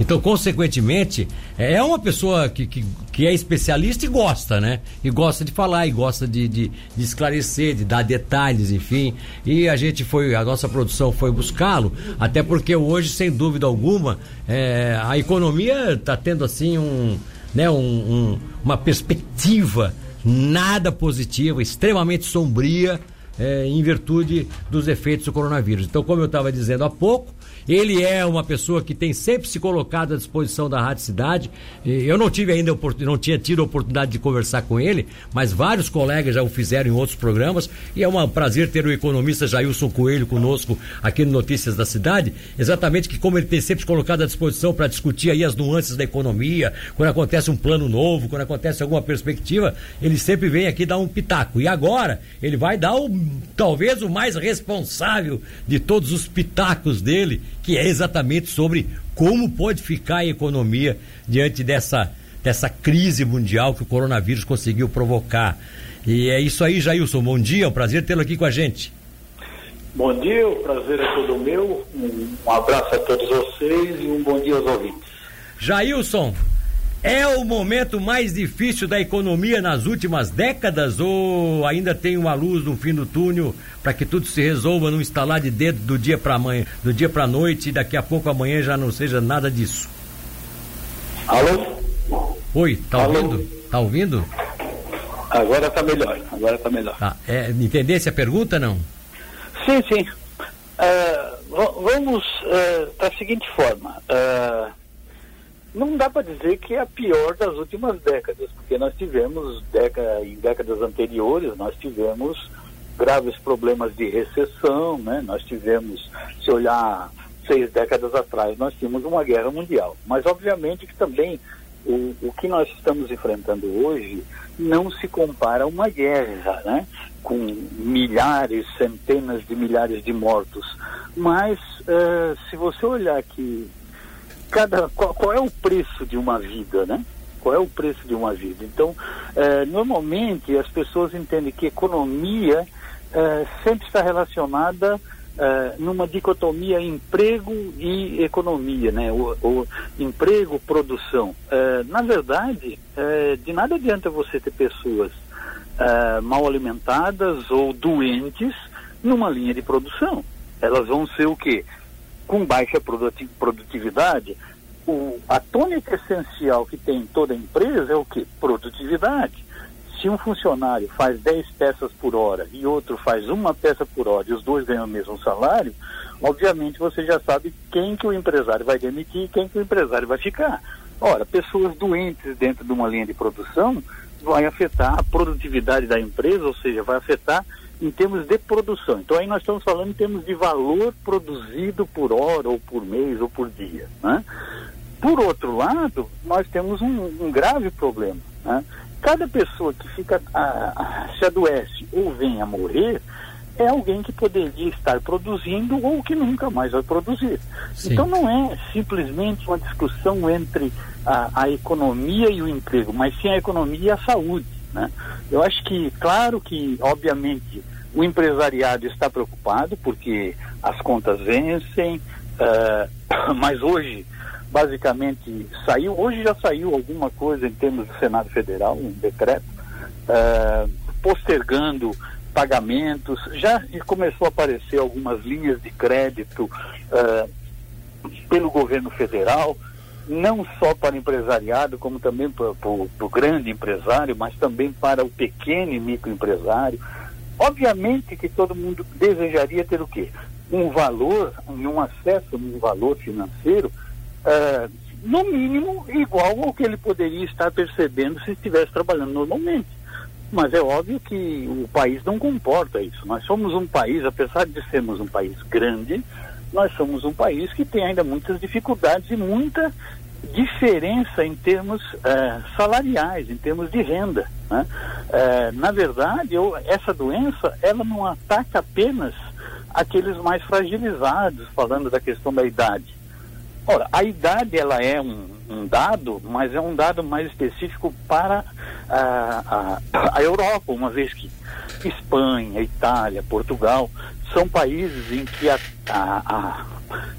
Então, consequentemente, é uma pessoa que, que, que é especialista e gosta, né? E gosta de falar, e gosta de, de, de esclarecer, de dar detalhes, enfim. E a gente foi, a nossa produção foi buscá-lo, até porque hoje, sem dúvida alguma, é, a economia está tendo assim um, né, um, um, uma perspectiva nada positiva, extremamente sombria. É, em virtude dos efeitos do coronavírus. Então, como eu estava dizendo há pouco, ele é uma pessoa que tem sempre se colocado à disposição da Rádio Cidade. Eu não tive ainda não tinha tido a oportunidade de conversar com ele, mas vários colegas já o fizeram em outros programas e é um prazer ter o economista Jailson Coelho conosco aqui no Notícias da Cidade, exatamente que como ele tem sempre se colocado à disposição para discutir aí as nuances da economia, quando acontece um plano novo, quando acontece alguma perspectiva, ele sempre vem aqui dar um pitaco. E agora ele vai dar o talvez o mais responsável de todos os pitacos dele, que é exatamente sobre como pode ficar a economia diante dessa, dessa crise mundial que o coronavírus conseguiu provocar. E é isso aí, Jailson. Bom dia, é um prazer tê-lo aqui com a gente. Bom dia, o prazer é todo meu. Um abraço a todos vocês e um bom dia aos ouvintes. Jailson, é o momento mais difícil da economia nas últimas décadas ou ainda tem uma luz no fim do túnel para que tudo se resolva num instalar de dedo do dia para amanhã, do dia para noite e daqui a pouco amanhã já não seja nada disso? Alô? Oi, tá Alô? ouvindo? Tá ouvindo? Agora tá melhor, agora tá melhor. Tá, é, entendesse a pergunta não? Sim, sim. Uh, vamos uh, da seguinte forma. Uh, não dá para dizer que é a pior das últimas décadas, porque nós tivemos, década, em décadas anteriores, nós tivemos graves problemas de recessão, né? nós tivemos, se olhar seis décadas atrás, nós tínhamos uma guerra mundial. Mas, obviamente, que também o, o que nós estamos enfrentando hoje não se compara a uma guerra, né? com milhares, centenas de milhares de mortos. Mas, uh, se você olhar que cada qual, qual, é o preço de uma vida, né? Qual é o preço de uma vida? Então, é, normalmente as pessoas entendem que economia é, sempre está relacionada é, numa dicotomia emprego e economia, né? O, o emprego, produção. É, na verdade, é, de nada adianta você ter pessoas é, mal alimentadas ou doentes numa linha de produção. Elas vão ser o quê? Com baixa produtividade, o, a tônica essencial que tem toda empresa é o que? Produtividade. Se um funcionário faz 10 peças por hora e outro faz uma peça por hora e os dois ganham o mesmo salário, obviamente você já sabe quem que o empresário vai demitir e quem que o empresário vai ficar. Ora, pessoas doentes dentro de uma linha de produção vai afetar a produtividade da empresa, ou seja, vai afetar em termos de produção. Então aí nós estamos falando em termos de valor produzido por hora, ou por mês, ou por dia. Né? Por outro lado, nós temos um, um grave problema. Né? Cada pessoa que fica a, se adoece ou vem a morrer é alguém que poderia estar produzindo ou que nunca mais vai produzir. Sim. Então não é simplesmente uma discussão entre a, a economia e o emprego, mas sim a economia e a saúde. Né? Eu acho que, claro que, obviamente, o empresariado está preocupado porque as contas vencem, uh, mas hoje, basicamente, saiu, hoje já saiu alguma coisa em termos do Senado Federal, um decreto, uh, postergando pagamentos, já começou a aparecer algumas linhas de crédito uh, pelo governo federal, não só para o empresariado, como também para, para, para o grande empresário, mas também para o pequeno e microempresário. Obviamente que todo mundo desejaria ter o quê? Um valor, um acesso um valor financeiro, uh, no mínimo igual ao que ele poderia estar percebendo se estivesse trabalhando normalmente. Mas é óbvio que o país não comporta isso. Nós somos um país, apesar de sermos um país grande, nós somos um país que tem ainda muitas dificuldades e muita diferença em termos uh, salariais, em termos de renda. Né? Uh, na verdade, eu, essa doença ela não ataca apenas aqueles mais fragilizados, falando da questão da idade. Ora, a idade ela é um, um dado, mas é um dado mais específico para a, a, a Europa, uma vez que Espanha, Itália, Portugal são países em que a, a, a,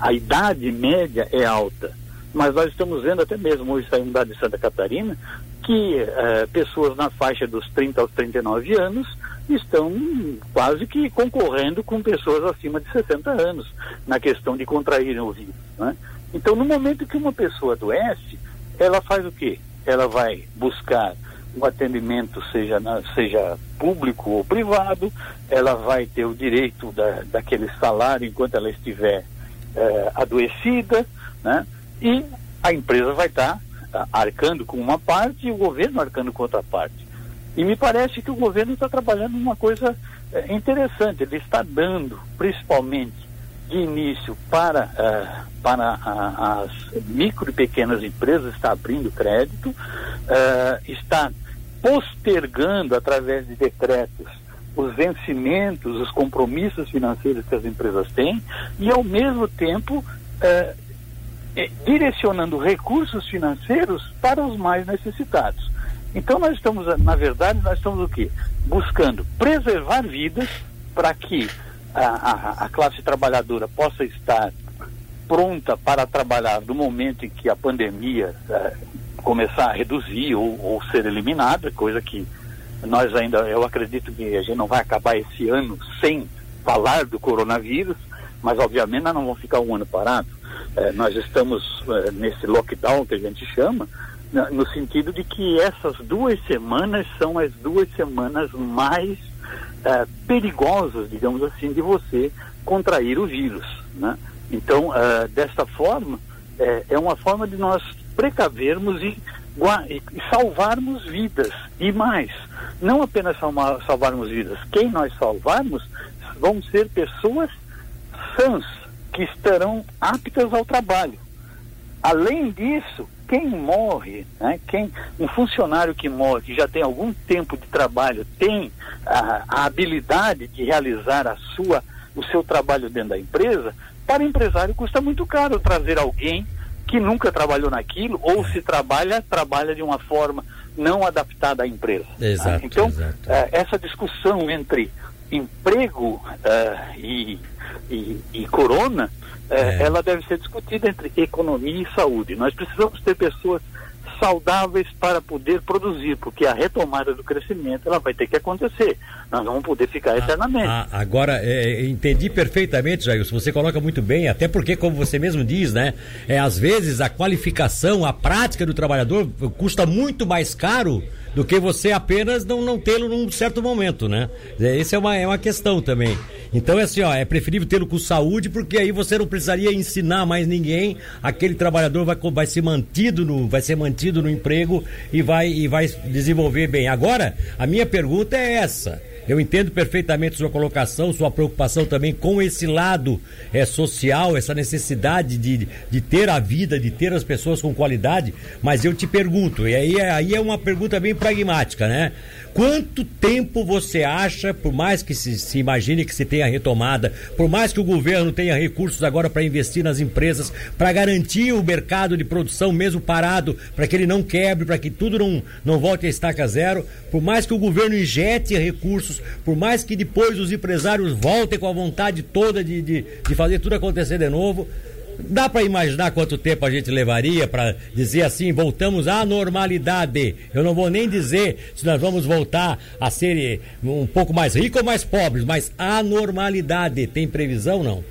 a idade média é alta mas nós estamos vendo até mesmo hoje saindo da de Santa Catarina que uh, pessoas na faixa dos 30 aos 39 anos estão quase que concorrendo com pessoas acima de 60 anos na questão de contraírem o vírus. Né? Então, no momento que uma pessoa adoece, ela faz o quê? Ela vai buscar um atendimento, seja, na, seja público ou privado, ela vai ter o direito da, daquele salário enquanto ela estiver eh, adoecida, né? E a empresa vai estar tá, arcando com uma parte e o governo arcando com outra parte. E me parece que o governo está trabalhando uma coisa eh, interessante, ele está dando, principalmente de início para, uh, para a, as micro e pequenas empresas, está abrindo crédito, uh, está postergando através de decretos os vencimentos, os compromissos financeiros que as empresas têm e ao mesmo tempo uh, direcionando recursos financeiros para os mais necessitados. Então nós estamos, na verdade, nós estamos o quê? Buscando preservar vidas para que a, a, a, classe trabalhadora possa estar pronta para trabalhar no momento em que a pandemia é, começar a reduzir ou, ou, ser eliminada, coisa que nós ainda, eu acredito que a gente não vai acabar esse ano sem falar do coronavírus, mas obviamente nós não vamos ficar um ano parado. É, nós estamos é, nesse lockdown que a gente chama, no sentido de que essas duas semanas são as duas semanas mais uh, perigosas, digamos assim, de você contrair o vírus. Né? Então, desta forma, é, é, uma forma de nós precavermos e, e, salvarmos vidas. E mais, não apenas salvar, salvarmos vidas, quem nós salvarmos vão ser pessoas sãs, que estarão aptas ao trabalho. Além disso, quem morre, né, quem, um funcionário que morre, que já tem algum tempo de trabalho, tem a, a habilidade de realizar a sua, o seu trabalho dentro da empresa, para o empresário custa muito caro trazer alguém que nunca trabalhou naquilo, ou se trabalha, trabalha de uma forma não adaptada à empresa. Exato, tá? então, exato. Uh, essa discussão entre emprego uh, e, e, e corona é, é. ela deve ser discutida entre economia e saúde. Nós precisamos ter pessoas saudáveis para poder produzir, porque a retomada do crescimento ela vai ter que acontecer. Nós não vamos poder ficar ah, eternamente. Ah, agora, é, entendi perfeitamente, Jair. Você coloca muito bem, até porque, como você mesmo diz, né? É, às vezes a qualificação, a prática do trabalhador custa muito mais caro do que você apenas não, não tê-lo num certo momento, né? Essa é uma, é uma questão também. Então é assim, ó, é preferível tê-lo com saúde, porque aí você não precisaria ensinar mais ninguém, aquele trabalhador vai, vai ser mantido no, vai ser mantido no emprego e vai, e vai desenvolver bem. Agora, a minha pergunta é essa. Eu entendo perfeitamente sua colocação, sua preocupação também com esse lado é, social, essa necessidade de, de ter a vida, de ter as pessoas com qualidade, mas eu te pergunto, e aí, aí é uma pergunta bem pragmática, né? Quanto tempo você acha, por mais que se, se, imagine que se tenha retomada, por mais que o governo tenha recursos agora para investir nas empresas, para garantir o mercado de produção mesmo parado, para que ele não quebre, para que tudo não, não volte a estaca zero, por mais que o governo injete recursos, por mais que depois os empresários voltem com a vontade toda de, de, de fazer tudo acontecer de novo, Dá para imaginar quanto tempo a gente levaria para dizer assim, voltamos à normalidade? Eu não vou nem dizer se nós vamos voltar a ser eh, um pouco mais ricos ou mais pobres, mas a normalidade tem previsão não?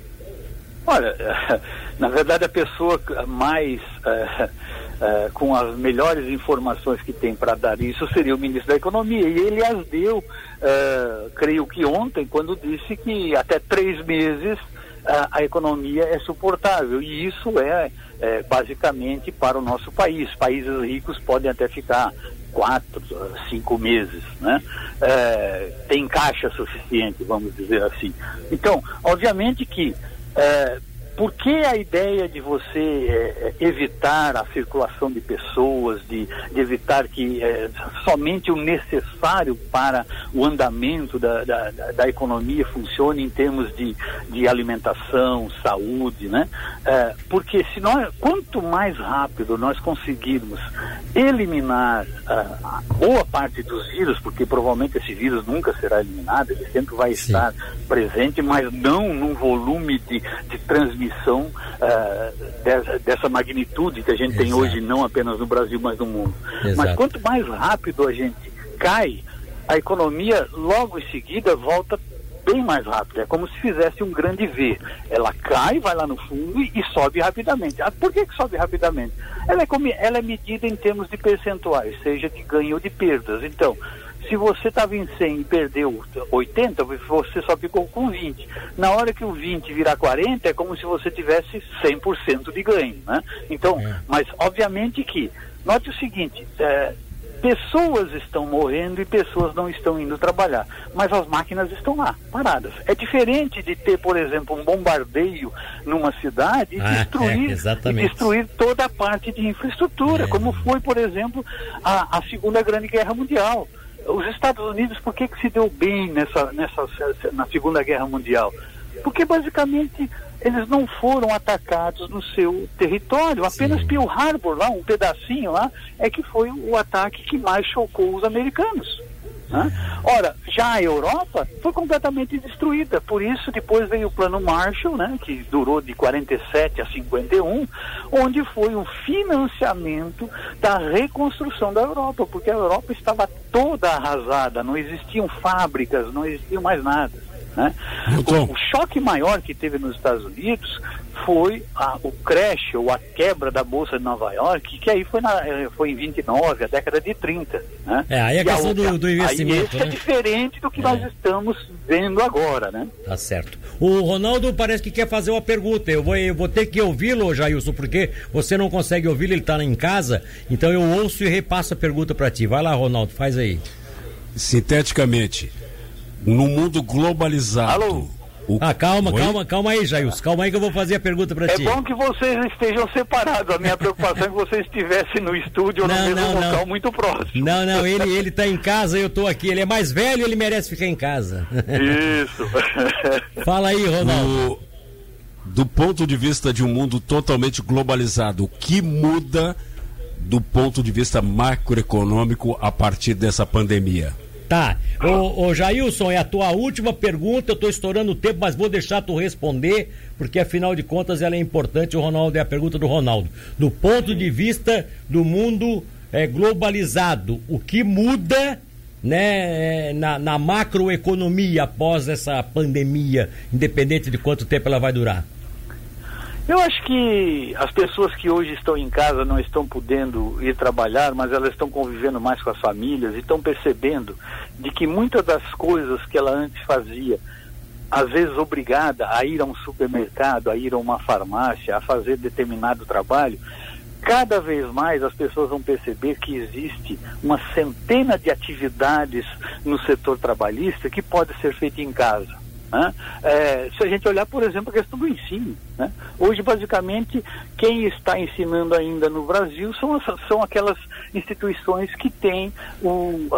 Olha, na verdade a pessoa mais uh, uh, com as melhores informações que tem para dar isso seria o ministro da Economia e ele as deu, uh, creio que ontem, quando disse que até três meses a, a economia é suportável. E isso é, é, basicamente para o nosso país. Países ricos podem até ficar quatro, cinco meses, né? É, tem caixa suficiente, vamos dizer assim. Então, obviamente que é, por que a ideia de você é, é, evitar a circulação de pessoas, de, de evitar que é, somente o necessário para o andamento da, da, da, economia funcione em termos de, de alimentação, saúde, né? É, porque se nós, quanto mais rápido nós conseguirmos eliminar uh, boa parte dos vírus, porque provavelmente esse vírus nunca será eliminado, ele sempre vai Sim. estar presente, mas não num volume de, de transmissão uh, dessa, dessa, magnitude que a gente Exato. tem hoje, não apenas no Brasil, mas no mundo. Exato. Mas quanto mais rápido a gente cai, a economia logo em seguida volta bem mais rápido. É como se fizesse um grande V. Ela cai, vai lá no fundo e, e sobe rapidamente. Ah, por que, que sobe rapidamente? Ela é, ela é medida em termos de percentuais, seja de ganho ou de perdas. Então, se você estava em 100 e perdeu 80, você só ficou com 20. Na hora que o 20 virar 40, é como se você tivesse 100% de ganho. Né? Então, é. mas obviamente que, note o seguinte, é, Pessoas estão morrendo e pessoas não estão indo trabalhar, mas as máquinas estão lá, paradas. É diferente de ter, por exemplo, um bombardeio numa cidade e, ah, destruir, é, e destruir toda a parte de infraestrutura, é. como foi, por exemplo, a, a Segunda Grande Guerra Mundial os Estados Unidos, por que, que se deu bem nessa, nessa, na Segunda Guerra Mundial? Porque basicamente eles não foram atacados no seu território. Apenas Sim. Pearl Harbor, lá, um pedacinho lá, é que foi o ataque que mais chocou os americanos. Né? Ora, já a Europa foi completamente destruída, por isso depois veio o plano Marshall, né, que durou de 47 a 51, onde foi o financiamento da reconstrução da Europa, porque a Europa estava toda arrasada, não existiam fábricas, não existia mais nada. Né? O, o, choque maior que teve nos Estados Unidos foi a, o crash ou a quebra da Bolsa de Nova York, que aí foi, na, eh, foi em 29, a década de 30. Né? É, aí a questão a, do, do, investimento. Aí esse é né? é diferente do que é. nós estamos vendo agora, né? Tá certo. O Ronaldo parece que quer fazer uma pergunta. Eu vou, eu vou ter que ouvi-lo, Jailson, porque você não consegue ouvi-lo, ele está em casa. Então eu ouço e repasso a pergunta para ti. Vai lá, Ronaldo, faz aí. Sinteticamente, no mundo globalizado. Alô? O... Ah, calma, Oi? calma, calma aí, Jailson. Calma aí que eu vou fazer a pergunta para é ti. É bom que vocês estejam separados. A minha preocupação é que vocês estivessem no estúdio ou no mesmo não, local não. muito próximo. Não, não, ele, ele tá em casa e eu tô aqui. Ele é mais velho, ele merece ficar em casa. Isso. Fala aí, Ronaldo. do ponto de vista de um mundo totalmente globalizado, o que muda do ponto de vista macroeconômico a partir dessa pandemia? Tá. Ô, ô Jailson, é a tua última pergunta. Eu tô estourando o tempo, mas vou deixar tu responder, porque afinal de contas ela é importante. O Ronaldo é a pergunta do Ronaldo. Do ponto de vista do mundo é, globalizado, o que muda né, é, na, na macroeconomia após essa pandemia, independente de quanto tempo ela vai durar? Eu acho que as pessoas que hoje estão em casa não estão podendo ir trabalhar, mas elas estão convivendo mais com as famílias e estão percebendo de que muitas das coisas que ela antes fazia, às vezes obrigada a ir a um supermercado, a ir a uma farmácia, a fazer determinado trabalho, cada vez mais as pessoas vão perceber que existe uma centena de atividades no setor trabalhista que pode ser feita em casa. Né? É, se a gente olhar, por exemplo, a questão do ensino. Né? Hoje, basicamente, quem está ensinando ainda no Brasil são, são aquelas instituições que têm o,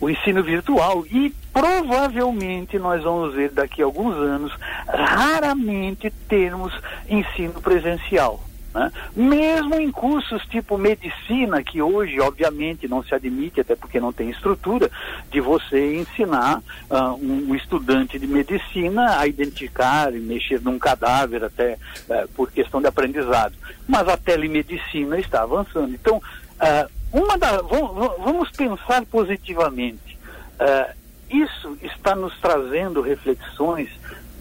o ensino virtual e provavelmente nós vamos ver daqui a alguns anos raramente termos ensino presencial. Né? Mesmo em cursos tipo medicina, que hoje, obviamente, não se admite, até porque não tem estrutura, de você ensinar uh, um, um, estudante de medicina a identificar e mexer num cadáver, até uh, por questão de aprendizado. Mas a telemedicina está avançando. Então, uh, uma da, vamos pensar positivamente. Uh, isso está nos trazendo reflexões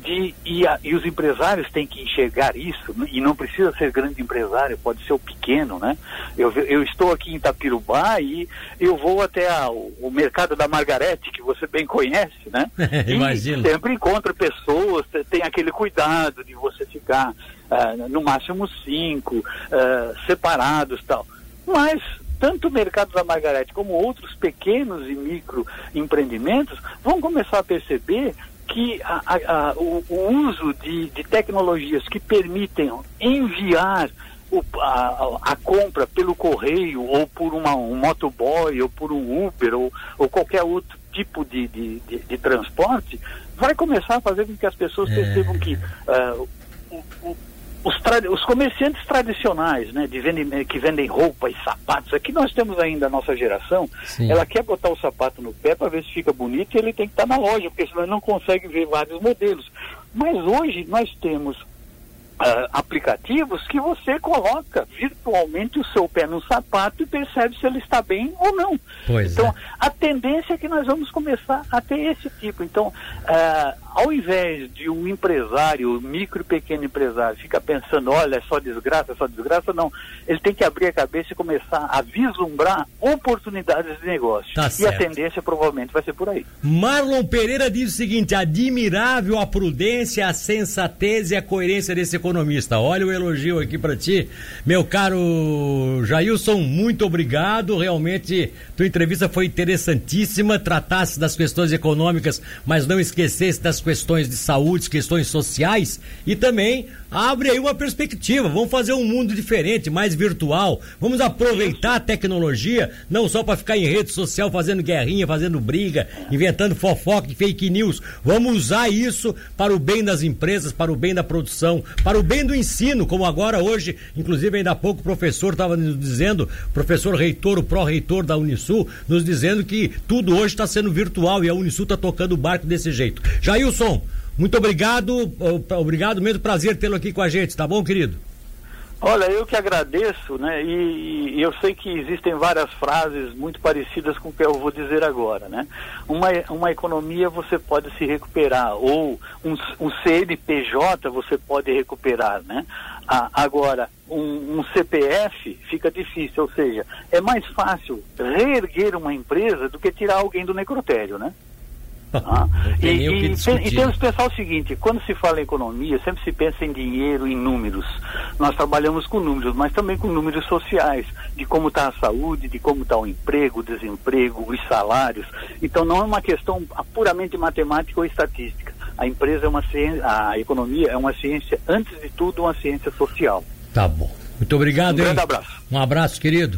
de, e, a, e, os empresários têm que enxergar isso, né? e não precisa ser grande empresário, pode ser o pequeno, né? Eu, eu estou aqui em Itapirubá e eu vou até a, o, mercado da Margarete, que você bem conhece, né? Imagino. E sempre encontra pessoas, tem aquele cuidado de você ficar uh, no máximo cinco, uh, separados tal. Mas tanto o mercado da Margarete como outros pequenos e micro empreendimentos vão começar a perceber que a, a, o, o, uso de, de, tecnologias que permitem enviar o, a, a, compra pelo correio ou por uma, um motoboy ou por um Uber ou, ou qualquer outro tipo de, de, de, de, transporte vai começar a fazer com que as pessoas é. percebam que uh, o, os, os, comerciantes tradicionais, né, de vendem, que vendem roupa e sapatos, aqui nós temos ainda a nossa geração, Sim. ela quer botar o sapato no pé para ver se fica bonito e ele tem que estar tá na loja, porque senão ele não consegue ver vários modelos. Mas hoje nós temos Uh, aplicativos que você coloca virtualmente o seu pé no sapato e percebe se ele está bem ou não. Pois então, é. a tendência é que nós vamos começar a ter esse tipo. Então, uh, ao invés de um empresário, micro e pequeno empresário, ficar pensando, olha, é só desgraça, é só desgraça, não. Ele tem que abrir a cabeça e começar a vislumbrar oportunidades de negócio. Tá e certo. a tendência provavelmente vai ser por aí. Marlon Pereira diz o seguinte: admirável a prudência, a sensatez e a coerência desse economista. Olha o elogio aqui para ti. Meu caro Jailson, muito obrigado. Realmente, tua entrevista foi interessantíssima. Tratasse das questões econômicas, mas não esquecesse das questões de saúde, questões sociais e também abre aí uma perspectiva. Vamos fazer um mundo diferente, mais virtual. Vamos aproveitar a tecnologia, não só para ficar em rede social fazendo guerrinha, fazendo briga, inventando fofoca e fake news. Vamos usar isso para o bem das empresas, para o bem da produção, para o bem do ensino, como agora hoje, inclusive ainda há pouco o professor estava nos dizendo, professor reitor, o pró-reitor da Unisul, nos dizendo que tudo hoje está sendo virtual e a Unisul está tocando o barco desse jeito. Jailson, muito obrigado, obrigado mesmo, prazer tê-lo aqui com a gente, tá bom, querido? Olha, eu que agradeço, né? E, e, eu sei que existem várias frases muito parecidas com o que eu vou dizer agora, né? Uma, uma economia você pode se recuperar, ou um, um CNPJ você pode recuperar, né? Ah, agora, um, um CPF fica difícil, ou seja, é mais fácil reerguer uma empresa do que tirar alguém do necrotério, né? Ah, e, e, e, temos que pensar o seguinte, quando se fala em economia, sempre se pensa em dinheiro, em números. Nós trabalhamos com números, mas também com números sociais, de como está a saúde, de como está o emprego, o desemprego, os salários. Então não é uma questão puramente matemática ou estatística. A empresa é uma ciência, a economia é uma ciência, antes de tudo, uma ciência social. Tá bom. Muito obrigado. Um grande hein? abraço. Um abraço, querido.